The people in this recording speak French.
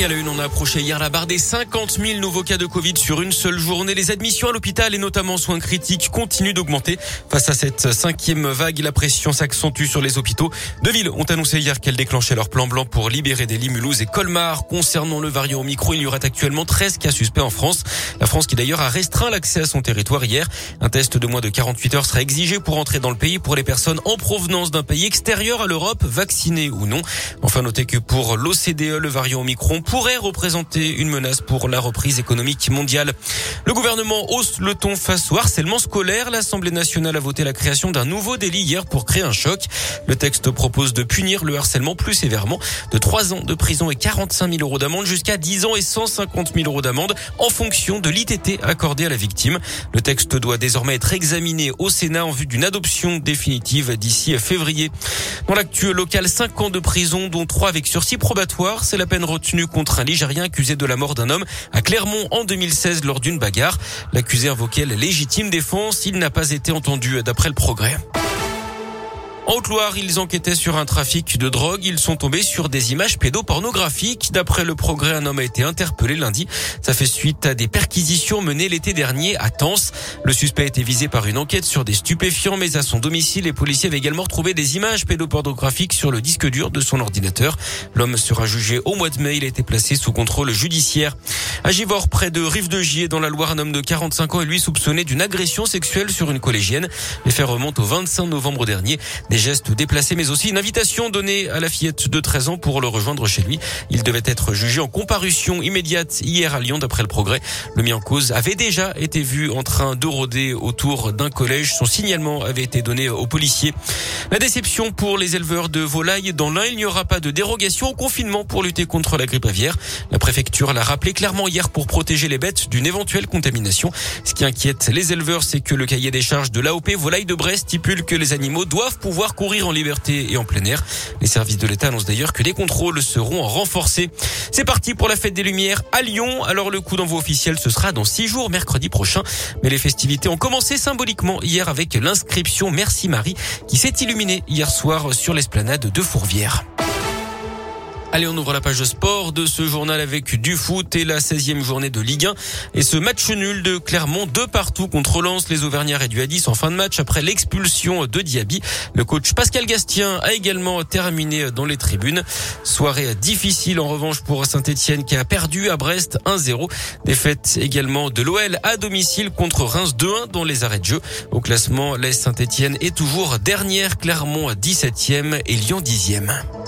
Et à la une, on a approché hier la barre des 50 000 nouveaux cas de Covid sur une seule journée. Les admissions à l'hôpital et notamment soins critiques continuent d'augmenter. Face à cette cinquième vague, la pression s'accentue sur les hôpitaux. Deux villes ont annoncé hier qu'elles déclenchaient leur plan blanc pour libérer des lits Mulhouse et Colmar. Concernant le variant Omicron, il y aurait actuellement 13 cas suspects en France. La France qui d'ailleurs a restreint l'accès à son territoire hier. Un test de moins de 48 heures sera exigé pour entrer dans le pays pour les personnes en provenance d'un pays extérieur à l'Europe, vaccinées ou non. Enfin, notez que pour l'OCDE, le variant Omicron pourrait représenter une menace pour la reprise économique mondiale. Le gouvernement hausse le ton face au harcèlement scolaire. L'Assemblée nationale a voté la création d'un nouveau délit hier pour créer un choc. Le texte propose de punir le harcèlement plus sévèrement de 3 ans de prison et 45 000 euros d'amende jusqu'à 10 ans et 150 000 euros d'amende en fonction de l'ITT accordé à la victime. Le texte doit désormais être examiné au Sénat en vue d'une adoption définitive d'ici février. Dans l'actuel local, 5 ans de prison, dont 3 avec sursis probatoire. C'est la peine retenue contre un Ligérien accusé de la mort d'un homme à Clermont en 2016 lors d'une bagarre. L'accusé invoquait la légitime défense. Il n'a pas été entendu d'après le progrès. En Haute-Loire, ils enquêtaient sur un trafic de drogue. Ils sont tombés sur des images pédopornographiques. D'après le progrès, un homme a été interpellé lundi. Ça fait suite à des perquisitions menées l'été dernier à Tens. Le suspect a été visé par une enquête sur des stupéfiants, mais à son domicile, les policiers avaient également retrouvé des images pédopornographiques sur le disque dur de son ordinateur. L'homme sera jugé au mois de mai. Il a été placé sous contrôle judiciaire. À Givors, près de Rive de Gier, dans la Loire, un homme de 45 ans est lui soupçonné d'une agression sexuelle sur une collégienne. Les faits remontent au 25 novembre dernier. Des gestes déplacés, mais aussi une invitation donnée à la fillette de 13 ans pour le rejoindre chez lui. Il devait être jugé en comparution immédiate hier à Lyon, d'après le progrès. Le mis en cause avait déjà été vu en train de rôder autour d'un collège. Son signalement avait été donné aux policiers. La déception pour les éleveurs de volailles. Dans l'un, il n'y aura pas de dérogation au confinement pour lutter contre la grippe aviaire. La préfecture l'a rappelé clairement hier pour protéger les bêtes d'une éventuelle contamination. Ce qui inquiète les éleveurs, c'est que le cahier des charges de l'AOP Volaille de Brest stipule que les animaux doivent pouvoir courir en liberté et en plein air. Les services de l'État annoncent d'ailleurs que les contrôles seront renforcés. C'est parti pour la fête des Lumières à Lyon. Alors le coup d'envoi officiel, ce sera dans six jours, mercredi prochain. Mais les festivités ont commencé symboliquement hier avec l'inscription Merci Marie qui s'est illuminée hier soir sur l'esplanade de Fourvière. Allez, on ouvre la page sport de ce journal avec du foot et la 16e journée de Ligue 1. Et ce match nul de Clermont, de partout contre Lens. Les Auvergnats réduits à 10 en fin de match après l'expulsion de Diaby. Le coach Pascal Gastien a également terminé dans les tribunes. Soirée difficile en revanche pour Saint-Etienne qui a perdu à Brest 1-0. Défaite également de l'OL à domicile contre Reims 2-1 dans les arrêts de jeu. Au classement, l'Est Saint-Etienne est toujours dernière, Clermont 17e et Lyon 10e.